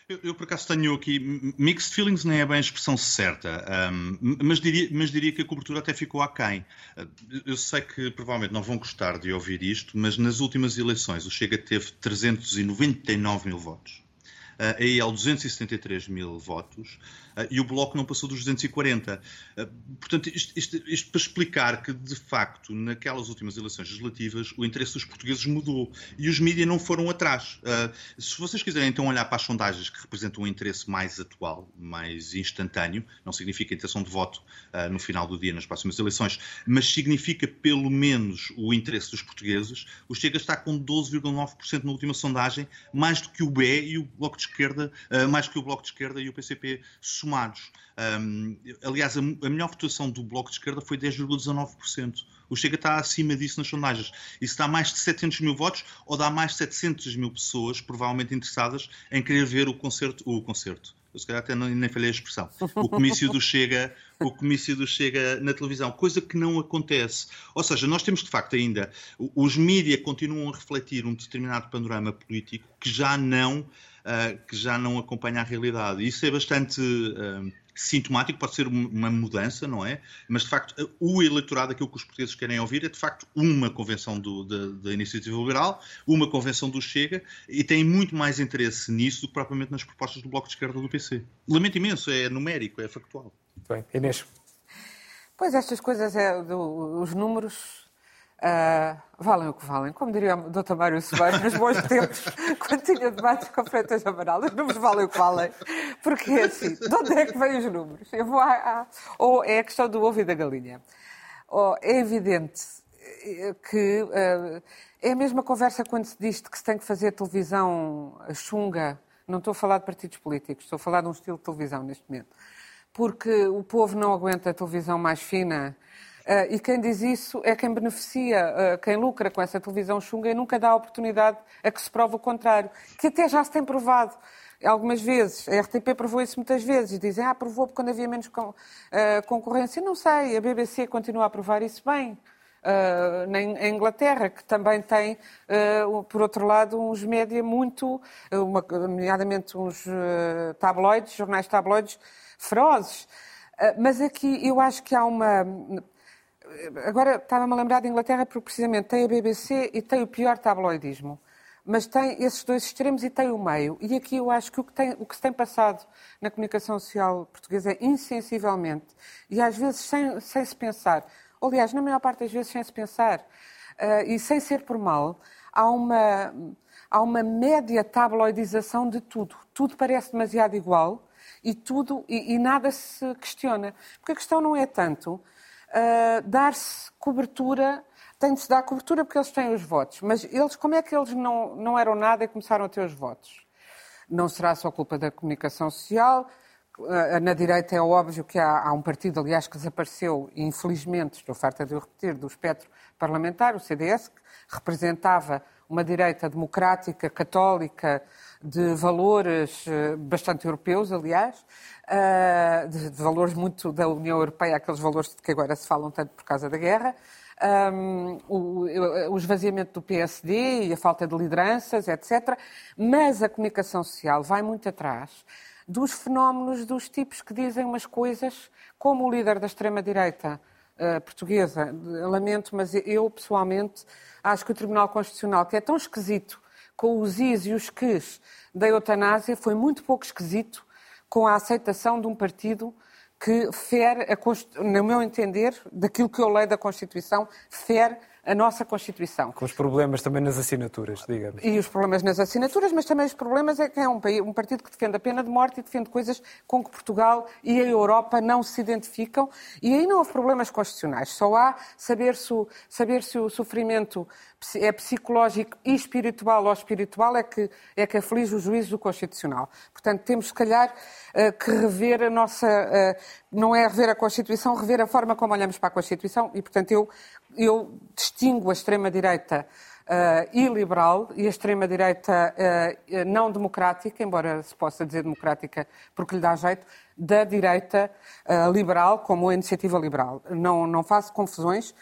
Eu, eu, por acaso tenho aqui mixed feelings, nem é bem a expressão certa, um, mas, diria, mas diria que a cobertura até ficou aquém. Uh, eu sei que provavelmente não vão gostar de ouvir isto, mas nas últimas eleições o Chega teve 399 mil votos. Uh, a EL 273 mil votos, e o Bloco não passou dos 240. Portanto, isto, isto, isto, para explicar que, de facto, naquelas últimas eleições legislativas, o interesse dos portugueses mudou e os mídias não foram atrás. Se vocês quiserem então olhar para as sondagens que representam um interesse mais atual, mais instantâneo, não significa intenção de voto no final do dia nas próximas eleições, mas significa pelo menos o interesse dos portugueses, o Chega está com 12,9% na última sondagem, mais do que o BE e o Bloco de Esquerda, mais que o Bloco de Esquerda e o PCP somados. Um, aliás, a, a, melhor votação do Bloco de Esquerda foi 10,19%. O Chega está acima disso nas sondagens. Isso dá mais de 700 mil votos ou dá mais de 700 mil pessoas, provavelmente interessadas, em querer ver o concerto, o concerto eu se calhar até nem, nem falhei a expressão, o comício do Chega, o comício do Chega na televisão, coisa que não acontece. Ou seja, nós temos de facto ainda, os mídias continuam a refletir um determinado panorama político que já não, uh, que já não acompanha a realidade. Isso é bastante uh, sintomático, pode ser uma mudança, não é? Mas, de facto, o eleitorado, aquilo que os portugueses querem ouvir, é, de facto, uma convenção do, da, da, Iniciativa Liberal, uma convenção do Chega, e têm muito mais interesse nisso do que propriamente nas propostas do Bloco de Esquerda do PC. Lamento imenso, é numérico, é factual. Muito bem. Inês? Pois, estas coisas, é, do, os números Uh, valem o que valem. Como diria o Dr. Mário Soares nos bons tempos, quando tinha debates com Freitas Amaral, os números valem o que valem. Porque é assim, de onde é que vêm os números? Eu vou a, Ou é a questão do ovo e da galinha. Ou é evidente que uh, é a mesma conversa quando se diz que se tem que fazer televisão chunga. Não estou a falar de partidos políticos, estou a falar de um estilo de televisão neste momento. Porque o povo não aguenta a televisão mais fina, e quem diz isso é quem beneficia, uh, quem lucra com essa televisão chunga e nunca dá a oportunidade a que se prove o contrário, que até já se tem provado algumas vezes. A RTP provou isso muitas vezes. Dizem, ah, provou quando havia menos uh, concorrência. Não sei, a BBC continua a provar isso bem. Uh, na Inglaterra, que também tem, uh, por outro lado, uns média muito, uma, nomeadamente uns tabloides, jornais tabloides ferozes. mas aqui eu acho que há uma Agora estava-me a lembrar de Inglaterra porque precisamente tem a BBC e tem o pior tabloidismo. Mas tem esses dois extremos e tem o meio. E aqui eu acho que o que, tem, o que se tem passado na comunicação social portuguesa é insensivelmente e às vezes sem, sem se pensar. Aliás, na maior parte das vezes sem se pensar uh, e sem ser por mal, há uma, há uma média tabloidização de tudo. Tudo parece demasiado igual e tudo e, e nada se questiona. Porque a questão não é tanto uh, dar-se cobertura, tem de se dar cobertura porque eles têm os votos, mas eles, como é que eles não, não eram nada e começaram a ter os votos? Não será só culpa da comunicação social, uh, na direita é óbvio que há, há, um partido, aliás, que desapareceu, infelizmente, estou farta de o repetir, do espectro parlamentar, o CDS, que representava uma direita democrática, católica, de valores uh, bastante europeus, aliás, uh, de, valores muito da União Europeia, aqueles valores de que agora se falam tanto por causa da guerra, um, o, o esvaziamento do PSD e a falta de lideranças, etc. Mas a comunicação social vai muito atrás dos fenómenos dos tipos que dizem umas coisas, como o líder da extrema-direita uh, portuguesa. Lamento, mas eu pessoalmente acho que o Tribunal Constitucional, que é tão esquisito com os is e os ques da eutanásia, foi muito pouco esquisito com a aceitação de um partido que fere, a, no meu entender, daquilo que eu leio da Constituição, fere a nossa Constituição. Com os problemas também nas assinaturas, digamos. E os problemas nas assinaturas, mas também os problemas é que é um, um partido que defende a pena de morte e defende coisas com que Portugal e a Europa não se identificam. E aí não houve problemas constitucionais. Só há saber se o, saber se o sofrimento é psicológico e espiritual ou espiritual é que, é que aflige o juízo do Constitucional. Portanto, temos, se calhar, eh, que rever a nossa. Eh, não é rever a Constituição, rever a forma como olhamos para a Constituição e, portanto, eu, eu distingo a extrema-direita uh, e liberal e a extrema-direita uh, não democrática, embora se possa dizer democrática porque lhe dá jeito, da direita uh, liberal como a iniciativa liberal. Não, não faço confusões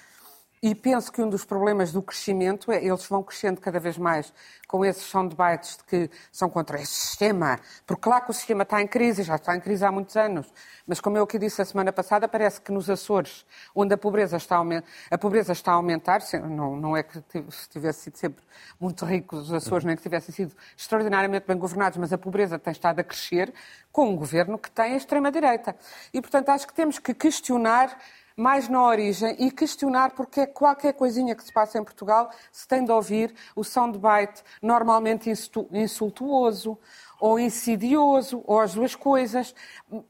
E penso que um dos problemas do crescimento é eles vão crescendo cada vez mais com esses soundbites de que são contra esse sistema. Porque claro que o sistema está em crise, já está em crise há muitos anos. Mas como eu que disse a semana passada, parece que nos Açores, onde a pobreza está a, pobreza está a aumentar, não, não é que tivesse sido sempre muito rico os Açores, nem que tivessem sido extraordinariamente bem governados, mas a pobreza tem estado a crescer com um governo que tem a extrema-direita. E, portanto, acho que temos que questionar mais na origem e questionar porque é qualquer coisinha que se passa em Portugal se tem de ouvir o soundbite normalmente insultuoso ou insidioso, ou as duas coisas,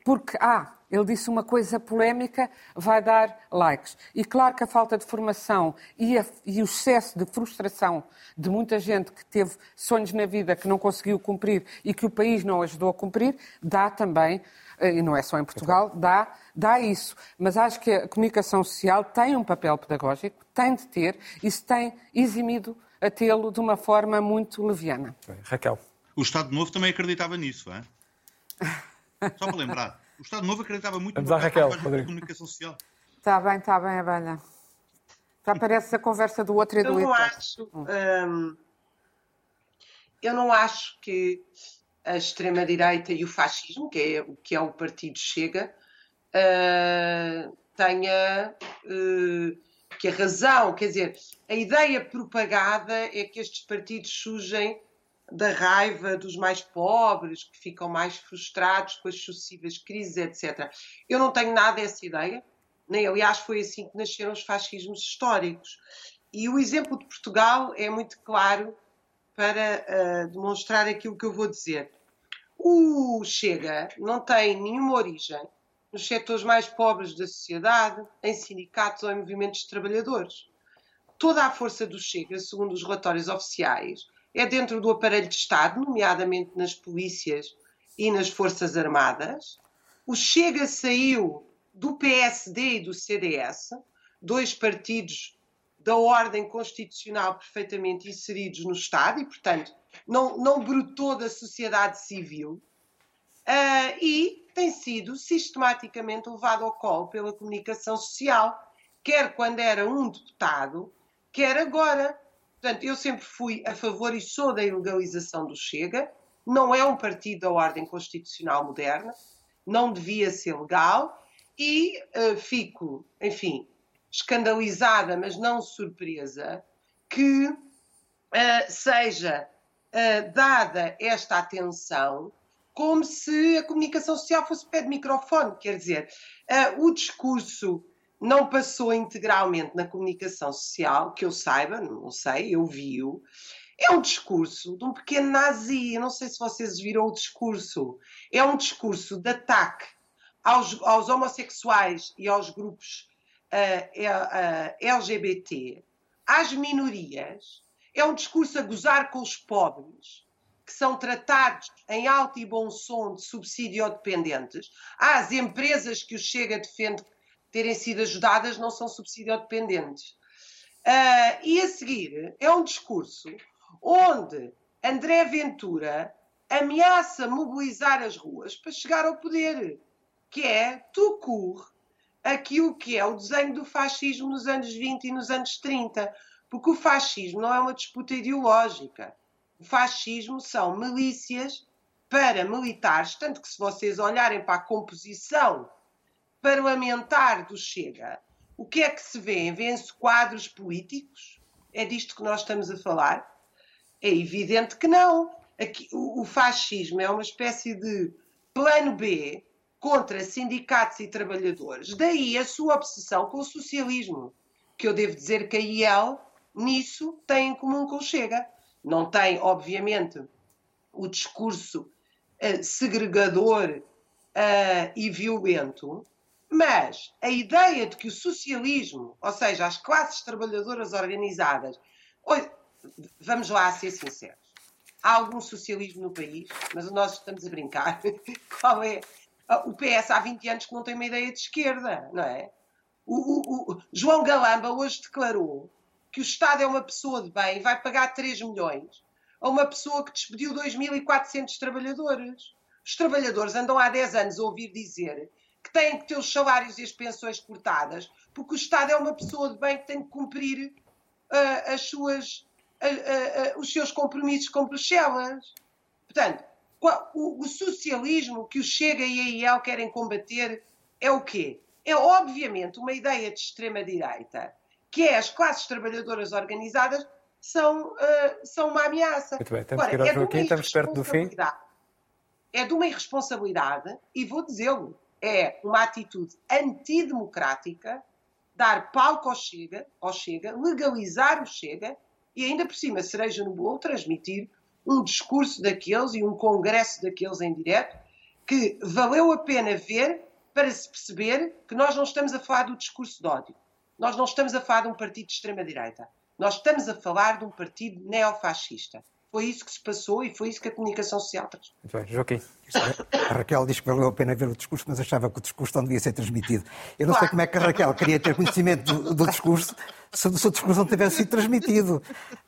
porque, ah, ele disse uma coisa polémica, vai dar likes. E claro que a falta de formação e, a, e, o excesso de frustração de muita gente que teve sonhos na vida que não conseguiu cumprir e que o país não ajudou a cumprir, dá também e não é só em Portugal, dá, dá isso. Mas acho que a comunicação social tem um papel pedagógico, tem de ter, e se tem eximido a tê-lo de uma forma muito leviana. Raquel. O Estado Novo também acreditava nisso, é? Só para lembrar. O Estado Novo acreditava muito Vamos no Raquel, comunicação social. Está bem, está bem, Abelha. Já parece a conversa do outro e do Eu não acho... Hum, eu não acho que a extrema-direita e o fascismo, que é o que é o Partido Chega, uh, tenha uh, que a razão, quer dizer, a ideia propagada é que estes partidos surgem da raiva dos mais pobres, que ficam mais frustrados com as sucessivas crises, etc. Eu não tenho nada dessa ideia, nem aliás foi assim que nasceram os fascismos históricos. E o exemplo de Portugal é muito claro para uh, demonstrar aquilo que eu vou dizer. O Chega não tem nenhuma origem nos setores mais pobres da sociedade, em sindicatos ou em movimentos de trabalhadores. Toda a força do Chega, segundo os relatórios oficiais, é dentro do aparelho de Estado, nomeadamente nas polícias e nas Forças Armadas. O Chega saiu do PSD e do CDS, dois partidos da ordem constitucional perfeitamente inseridos no Estado e, portanto, não, não brotou da sociedade civil uh, e tem sido sistematicamente levado ao colo pela comunicação social, quer quando era um deputado, quer agora. Portanto, eu sempre fui a favor e sou da ilegalização do Chega. Não é um partido da ordem constitucional moderna, não devia ser legal e uh, fico, enfim, escandalizada, mas não surpresa, que uh, seja uh, dada esta atenção como se a comunicação social fosse pé de microfone. Quer dizer, uh, o discurso não passou integralmente na comunicação social, que eu saiba, não sei, eu vi-o. É um discurso de um pequeno nazi. Eu não sei se vocês viram o discurso. É um discurso de ataque aos, aos homossexuais e aos grupos LGBT, às minorias, é um discurso a gozar com os pobres, que são tratados em alto e bom som de subsídio dependentes. As empresas que o Chega defende terem sido ajudadas não são subsídio dependentes. Uh, e a seguir é um discurso onde André Ventura ameaça mobilizar as ruas para chegar ao poder, que é tu court aquilo que é o desenho do fascismo nos anos 20 e nos anos 30. Porque o fascismo não é uma disputa ideológica. O fascismo são milícias paramilitares, tanto que se vocês olharem para a composição parlamentar do Chega, o que é que se vê? Vêem-se quadros políticos? É disto que nós estamos a falar? É evidente que não. Aqui, o, o fascismo é uma espécie de plano B contra sindicatos e trabalhadores. Daí a sua obsessão com o socialismo, que eu devo dizer que a IEL nisso tem em comum com o Chega. Não tem, obviamente, o discurso uh, segregador uh, e violento, mas a ideia de que o socialismo, ou seja, as classes trabalhadoras organizadas, vamos lá ser sinceros, há algum socialismo no país, mas nós estamos a brincar. Qual é o PS há 20 anos que não tem uma ideia de esquerda, não é? O, o, o, João Galamba hoje declarou que o Estado é uma pessoa de bem e vai pagar 3 milhões a uma pessoa que despediu 2.400 trabalhadores. Os trabalhadores andam há 10 anos a ouvir dizer que têm que ter os salários e as pensões cortadas, porque o Estado é uma pessoa de bem que tem que cumprir uh, as suas, uh, uh, os seus compromissos com Bruxelas. Portanto, o, o, socialismo que o Chega e a IEL querem combater é o quê? É obviamente uma ideia de extrema-direita, que é as classes trabalhadoras organizadas são, são uma ameaça. Muito bem, temos Agora, que ir ao é Joaquim, estamos perto do fim. É de uma irresponsabilidade, e vou dizê-lo, é uma atitude antidemocrática dar palco ao Chega, ao Chega, legalizar o Chega e ainda por cima, cereja no bolo, transmitir um discurso daqueles e um congresso daqueles em direto que valeu a pena ver para se perceber que nós não estamos a falar do discurso de ódio. Nós não estamos a falar de um partido de extrema-direita. Nós estamos a falar de um partido neofascista. Foi isso que se passou e foi isso que a comunicação social transmitiu. Muito bem, Joaquim. A Raquel diz que valeu a pena ver o discurso, mas achava que o discurso não devia ser transmitido. Eu não claro. sei como é que a Raquel queria ter conhecimento do, do discurso se o seu discurso não tivesse sido transmitido.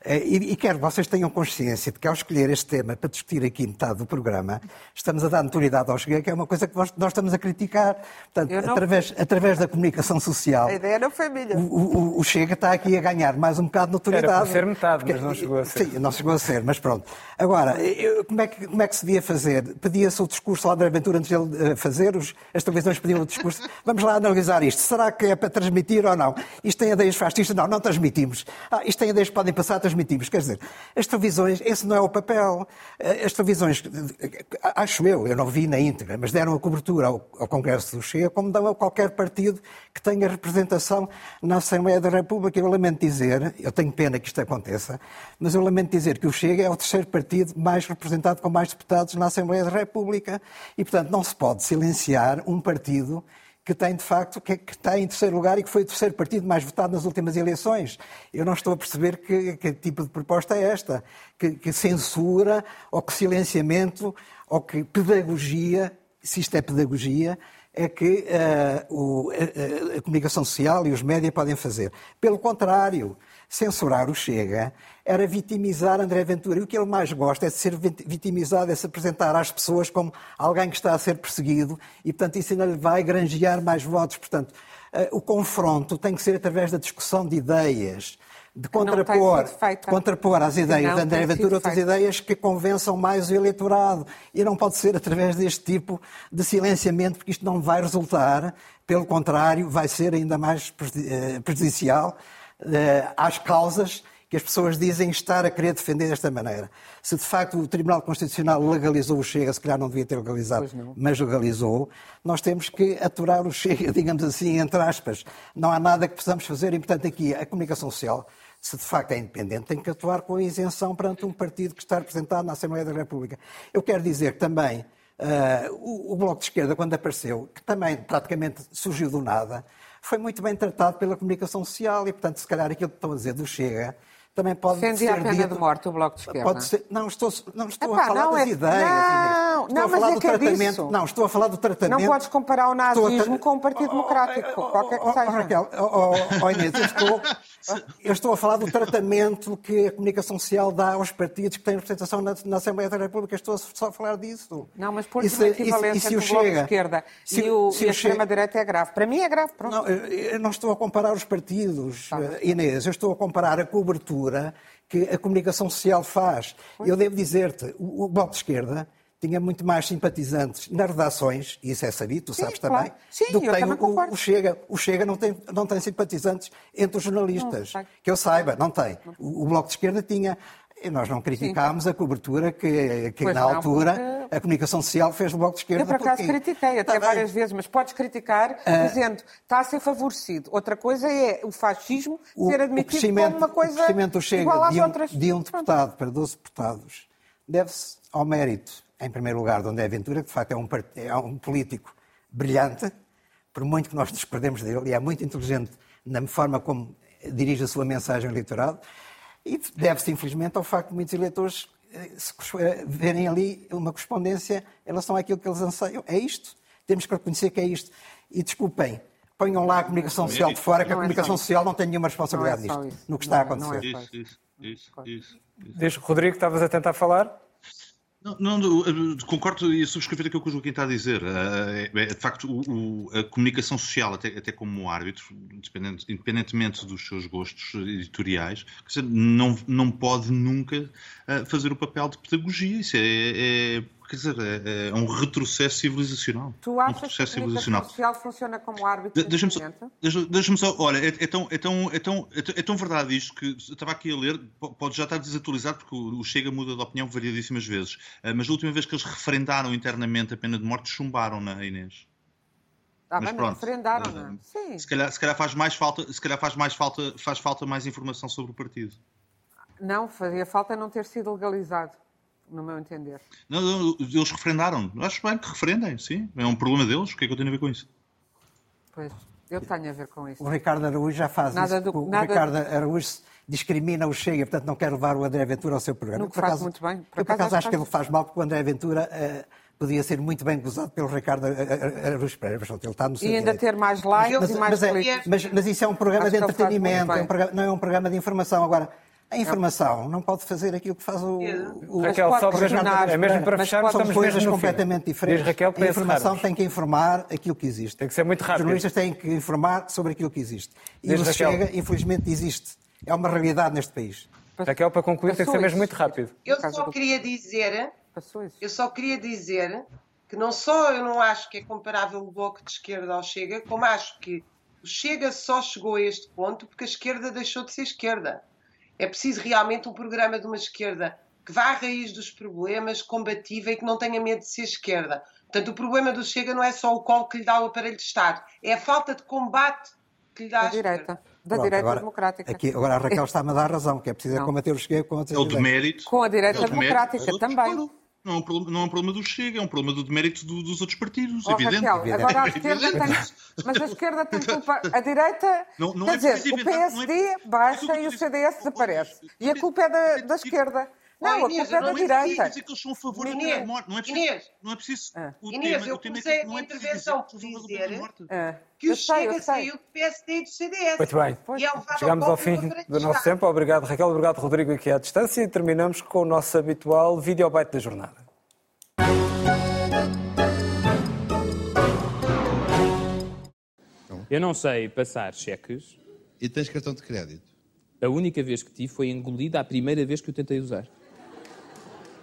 Eh, e, e quero que vocês tenham consciência de que ao escolher este tema para discutir aqui metade do programa, estamos a dar notoriedade ao Chega, que é uma coisa que nós, nós estamos a criticar. Portanto, não... através, através da comunicação social. A ideia não foi minha. O, o, o, Chega está aqui a ganhar mais um bocado de notoriedade. Era para ser metade, porque, mas não chegou a ser. Sim, não chegou a ser, mas pronto. Agora, eu, como, é que, como é que se devia fazer? Pedia-se o discurso lá da aventura antes de ele eh, fazer, os, as televisões pediam o discurso. Vamos lá analisar isto. Será que é para transmitir ou não? Isto tem ideias fascistas? Não, não transmitimos. Ah, isto tem ideias podem passar, transmitimos. Quer dizer, as televisões, esse não é o papel. Eh, as televisões, acho eu, eu não vi na íntegra, mas deram a cobertura ao, ao Congresso do Chega, como dão a qualquer partido que tenha representação na Assembleia da República. Eu lamento dizer, eu tenho pena que isto aconteça, mas eu lamento dizer que o Chega é o terceiro partido mais representado com mais deputados na Assembleia da República e, portanto, não se pode silenciar um partido que tem, de facto, que, que, está em terceiro lugar e que foi o terceiro partido mais votado nas últimas eleições. Eu não estou a perceber que, que tipo de proposta é esta, que, que, censura, ou que silenciamento, ou que pedagogia, se isto é pedagogia, é que uh, o, a, a, comunicação social e os médias podem fazer. Pelo contrário, censurar o Chega era vitimizar André Ventura. E o que ele mais gosta é de ser vitimizado, é se apresentar às pessoas como alguém que está a ser perseguido e, portanto, isso ainda lhe vai granjear mais votos. Portanto, eh, o confronto tem que ser através da discussão de ideias, de contrapor, de contrapor às ideias de André Ventura outras feita. ideias que convençam mais o eleitorado. E não pode ser através deste tipo de silenciamento, porque isto não vai resultar, pelo contrário, vai ser ainda mais eh, prejudicial às causas que as pessoas dizem estar a querer defender desta maneira. Se de facto o Tribunal Constitucional legalizou o Chega, se calhar não devia ter legalizado, mas legalizou, nós temos que aturar o Chega, digamos assim, entre aspas. Não há nada que possamos fazer e, portanto, aqui a comunicação social, se de facto é independente, tem que atuar com a isenção perante um partido que está representado na Assembleia da República. Eu quero dizer também uh, o, o Bloco de Esquerda, quando apareceu, que também praticamente surgiu do nada, foi muito bem tratado pela comunicação social e, portanto, se calhar aquilo que estão a dizer do Chega também pode Defendia ser a pena dito, de morte o Bloco de Esquerda? Ser, não, estou, não estou Epá, a falar das é, ideias. Não, estou não, a falar mas do é tratamento. Disso. Não, estou a falar do tratamento. Não podes comparar o nazismo com o Partido Democrático, oh, oh, qualquer que seja. Raquel, oh, oh, Inês, eu estou, eu estou a falar do tratamento que a comunicação social dá aos partidos que têm representação na, na Assembleia da República. Estou só a falar disso. Não, mas por isso, equivalência entre o Bloco de Esquerda se, e, o, se e a extrema-direita é grave. Para mim é grave, pronto. Não, eu não estou a comparar os partidos, tá. Inês. Eu estou a comparar a cobertura que a comunicação social faz. Eu devo dizer-te, o, Bloco de Esquerda tinha muito mais simpatizantes nas redações, e isso é sabido, tu Sim, sabes claro. também, Sim, do que tem o, o, Chega. O Chega não tem, não tem simpatizantes entre os jornalistas. Não, que eu saiba, não tem. O, o Bloco de Esquerda tinha. E nós não criticámos Sim. a cobertura que, que na altura porque... a comunicação social fez do Bloco de Esquerda. Eu, por acaso, porque... critiquei até tá várias vezes, mas podes criticar uh... dizendo está a ser favorecido. Outra coisa é o fascismo o, ser admitido como uma coisa o crescimento chega igual às de um, outras. De um deputado para 12 deputados deve-se ao mérito, em primeiro lugar, de André Ventura, que de facto é um, é um político brilhante, por muito que nós nos perdemos dele, e é muito inteligente na forma como dirige a sua mensagem ao eleitorado. E deve-se, infelizmente, ao facto de muitos eleitores eh, eh, verem ali uma correspondência em relação àquilo que eles anseiam. É isto. Temos que reconhecer que é isto. E desculpem, ponham lá a comunicação social de fora, que a é comunicação social não tem nenhuma responsabilidade é nisto, no que está a acontecer. Isso, isso, isso, isso. Rodrigo, estavas a tentar falar? Não, não, concordo e subscrever aquilo que o Joaquim está a dizer. É, é, de facto, a comunicação social, até, como árbitro, independentemente dos seus gostos editoriais, não, não pode nunca fazer o papel de pedagogia. Isso é, é quer dizer, é, é, um retrocesso civilizacional. Tu achas um que a comunicação social funciona como árbitro? De, Deixa-me só, deixa, deixa só, olha, é, é, tão, é, tão, é, tão, é, tão verdade isto que estava aqui a ler, pode já estar desatualizado porque o, Chega muda de opinião variadíssimas vezes, uh, mas a última vez que eles referendaram internamente a pena de morte, chumbaram na Inês. Ah, mas pronto, referendaram, é? Sim. Se calhar, se calhar faz mais falta, se calhar faz mais falta, faz falta mais informação sobre o partido. Não, fazia falta não ter sido legalizado no meu entender. Não, não, eles referendaram. Acho bem que referendem, sim. É um problema deles. O que é que eu tenho a ver com isso? Pois, eu tenho a ver com isso. O Ricardo Araújo já faz nada isso. Do, o nada... Ricardo Araújo discrimina o Chega, portanto não quer levar o André Ventura ao seu programa. Não faz acaso, muito bem. Por eu, por acaso, acho que ele faz mal, porque o André Ventura... Uh, podia ser muito bem gozado pelo Ricardo Araújo Pereira. Ele está no seu e ainda direito. ter mais likes mas, e mais mas, é, mas, mas, isso é um programa Acho de entretenimento, é um programa, não é um programa de informação. Agora, a informação não pode fazer aquilo que faz o. o Raquel, só para, é mesmo para fechar, são coisas completamente diferentes. Raquel, a informação tem que informar aquilo que existe. Tem que ser muito rápido. Os jornalistas têm que informar sobre aquilo que existe. E o Chega, infelizmente, existe. É uma realidade neste país. Raquel, para concluir, tem que ser mesmo muito rápido. Eu só queria dizer. Eu só queria dizer que não só eu não acho que é comparável o Bloco de Esquerda ao Chega, como acho que o Chega só chegou a este ponto porque a esquerda deixou de ser esquerda. É preciso realmente um programa de uma esquerda que vá à raiz dos problemas, combativa e que não tenha medo de ser esquerda. Portanto, o problema do Chega não é só o colo que lhe dá o aparelho de Estado, é a falta de combate que lhe dá da a direita. Esquerda. Da Pronto, direita agora, democrática. Aqui, agora a Raquel está-me a dar razão, que é preciso combater o Chega com É o demérito. Com a direita é democrática também. Não é, um problema, não é um problema do Chega, é um problema do demérito do, dos outros partidos, oh, evidente. Raquel, evidente. agora a esquerda tem. Mas a esquerda tem culpa. A direita. Não, não quer é dizer, o PSD é, baixa e o CDS desaparece. E a culpa é da, da esquerda. Não, a culpa é da direita. dizer que eles são a favor da pena de morte. Não é preciso. Inês, não é preciso ah. o Inês, tema, eu comecei a minha intervenção por dizer que o Chega saiu do PSD e do CDS. Muito bem. Chegamos ao fim do nosso tempo. Obrigado, Raquel. Obrigado, Rodrigo, aqui à distância. E terminamos com o nosso habitual videobite da jornada. Eu não sei passar cheques. E tens cartão de crédito? A única vez que tive foi engolida a primeira vez que o tentei usar.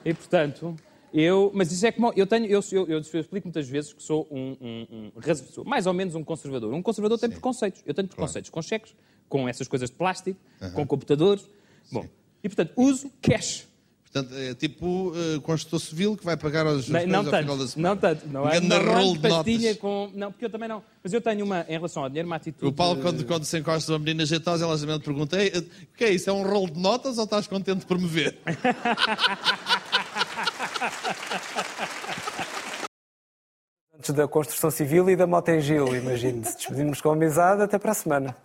E portanto, eu. Mas isso é como. Eu tenho. Eu, eu, eu explico muitas vezes que sou um, um, um sou mais ou menos um conservador. Um conservador tem preconceitos. Eu tenho preconceitos claro. com cheques, com essas coisas de plástico, uh -huh. com computadores. Bom, e portanto, uso cash. Portanto, é tipo uh, construtor civil que vai pagar aos não, não tanto, final da semana. Não tanto. Não é um pastilha com... Não, porque eu também não. Mas eu tenho uma, em relação ao dinheiro, uma atitude... O Paulo, quando, quando se encosta uma menina jeitosa, ela simplesmente pergunta o que é isso? É um rolo de notas ou estás contente por me ver? Antes da construção civil e da moto em Gil, imagino. Despedimos com amizade, até para a semana.